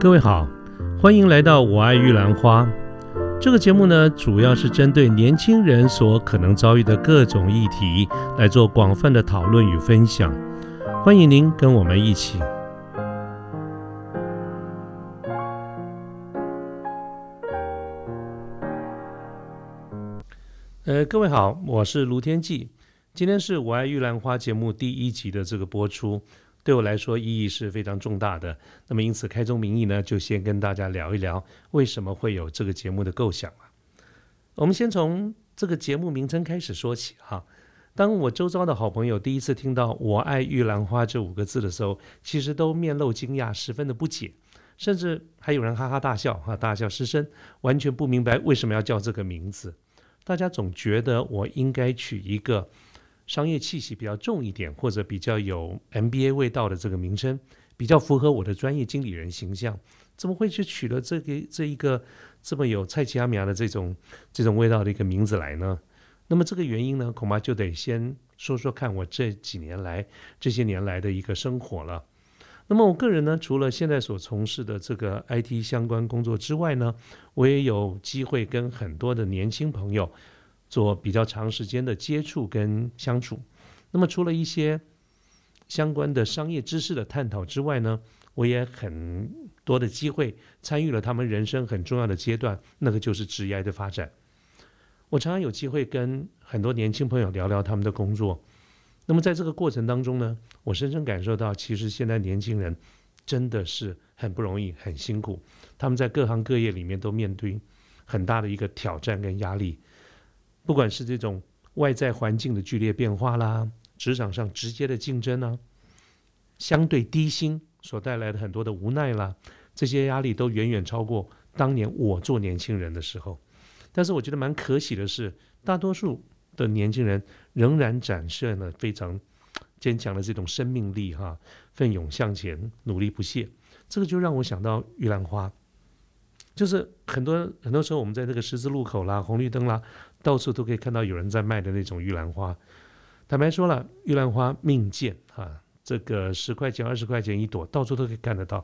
各位好，欢迎来到《我爱玉兰花》这个节目呢，主要是针对年轻人所可能遭遇的各种议题来做广泛的讨论与分享。欢迎您跟我们一起。呃，各位好，我是卢天记，今天是我爱玉兰花节目第一集的这个播出。对我来说意义是非常重大的。那么，因此开宗明义呢，就先跟大家聊一聊为什么会有这个节目的构想啊。我们先从这个节目名称开始说起哈。当我周遭的好朋友第一次听到“我爱玉兰花”这五个字的时候，其实都面露惊讶，十分的不解，甚至还有人哈哈大笑哈，大笑失声，完全不明白为什么要叫这个名字。大家总觉得我应该取一个。商业气息比较重一点，或者比较有 MBA 味道的这个名称，比较符合我的专业经理人形象，怎么会去取了这个这一个这么有菜奇阿米亚的这种这种味道的一个名字来呢？那么这个原因呢，恐怕就得先说说看我这几年来这些年来的一个生活了。那么我个人呢，除了现在所从事的这个 IT 相关工作之外呢，我也有机会跟很多的年轻朋友。做比较长时间的接触跟相处，那么除了一些相关的商业知识的探讨之外呢，我也很多的机会参与了他们人生很重要的阶段，那个就是职业的发展。我常常有机会跟很多年轻朋友聊聊他们的工作，那么在这个过程当中呢，我深深感受到，其实现在年轻人真的是很不容易、很辛苦，他们在各行各业里面都面对很大的一个挑战跟压力。不管是这种外在环境的剧烈变化啦，职场上直接的竞争啊，相对低薪所带来的很多的无奈啦，这些压力都远远超过当年我做年轻人的时候。但是我觉得蛮可喜的是，大多数的年轻人仍然展现了非常坚强的这种生命力哈，奋勇向前，努力不懈。这个就让我想到玉兰花。就是很多很多时候，我们在这个十字路口啦、红绿灯啦，到处都可以看到有人在卖的那种玉兰花。坦白说了，玉兰花命贱哈，这个十块钱、二十块钱一朵，到处都可以看得到。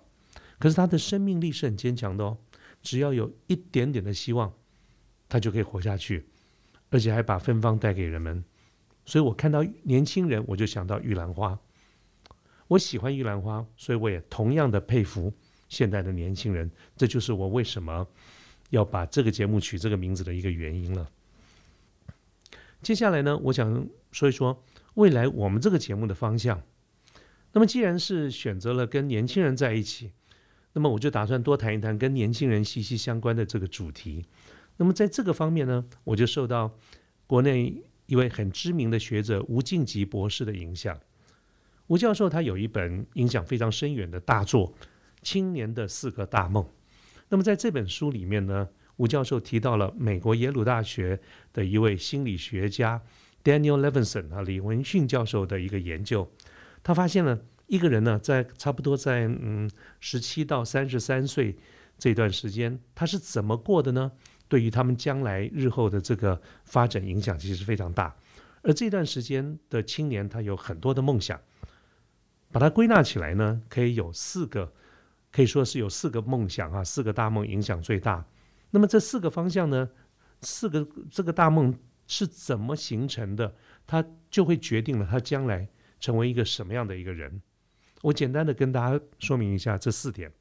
可是它的生命力是很坚强的哦，只要有一点点的希望，它就可以活下去，而且还把芬芳带给人们。所以我看到年轻人，我就想到玉兰花。我喜欢玉兰花，所以我也同样的佩服。现代的年轻人，这就是我为什么要把这个节目取这个名字的一个原因了。接下来呢，我想说一说未来我们这个节目的方向。那么，既然是选择了跟年轻人在一起，那么我就打算多谈一谈跟年轻人息息相关的这个主题。那么，在这个方面呢，我就受到国内一位很知名的学者吴敬吉博士的影响。吴教授他有一本影响非常深远的大作。青年的四个大梦。那么在这本书里面呢，吴教授提到了美国耶鲁大学的一位心理学家 Daniel Levinson 啊，李文训教授的一个研究。他发现了一个人呢，在差不多在嗯十七到三十三岁这段时间，他是怎么过的呢？对于他们将来日后的这个发展影响其实非常大。而这段时间的青年，他有很多的梦想，把它归纳起来呢，可以有四个。可以说是有四个梦想啊，四个大梦影响最大。那么这四个方向呢，四个这个大梦是怎么形成的？它就会决定了他将来成为一个什么样的一个人。我简单的跟大家说明一下这四点。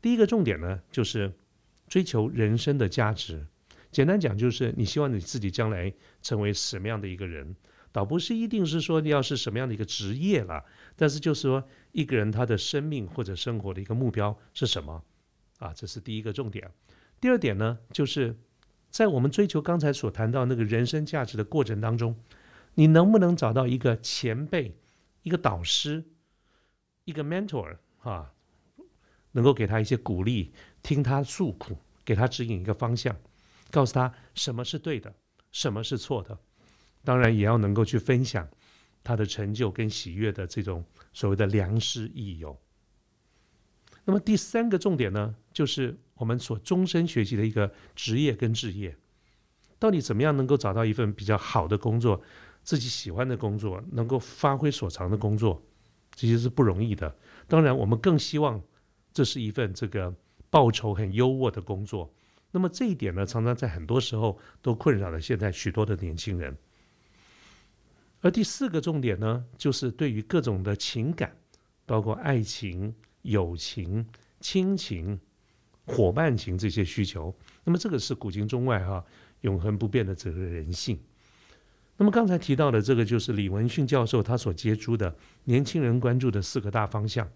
第一个重点呢，就是追求人生的价值。简单讲，就是你希望你自己将来成为什么样的一个人。倒不是一定是说你要是什么样的一个职业了，但是就是说一个人他的生命或者生活的一个目标是什么啊？这是第一个重点。第二点呢，就是在我们追求刚才所谈到那个人生价值的过程当中，你能不能找到一个前辈、一个导师、一个 mentor 啊，能够给他一些鼓励，听他诉苦，给他指引一个方向，告诉他什么是对的，什么是错的。当然也要能够去分享他的成就跟喜悦的这种所谓的良师益友。那么第三个重点呢，就是我们所终身学习的一个职业跟置业，到底怎么样能够找到一份比较好的工作，自己喜欢的工作，能够发挥所长的工作，其实是不容易的。当然，我们更希望这是一份这个报酬很优渥的工作。那么这一点呢，常常在很多时候都困扰了现在许多的年轻人。而第四个重点呢，就是对于各种的情感，包括爱情、友情、亲情、伙伴情这些需求。那么这个是古今中外哈永恒不变的这个人性。那么刚才提到的这个，就是李文训教授他所接触的年轻人关注的四个大方向。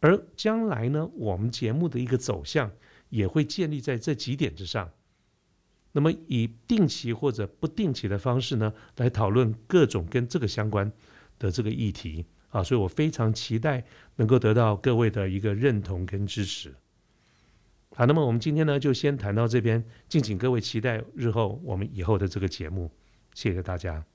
而将来呢，我们节目的一个走向也会建立在这几点之上。那么以定期或者不定期的方式呢，来讨论各种跟这个相关的这个议题啊，所以我非常期待能够得到各位的一个认同跟支持。好，那么我们今天呢就先谈到这边，敬请各位期待日后我们以后的这个节目，谢谢大家。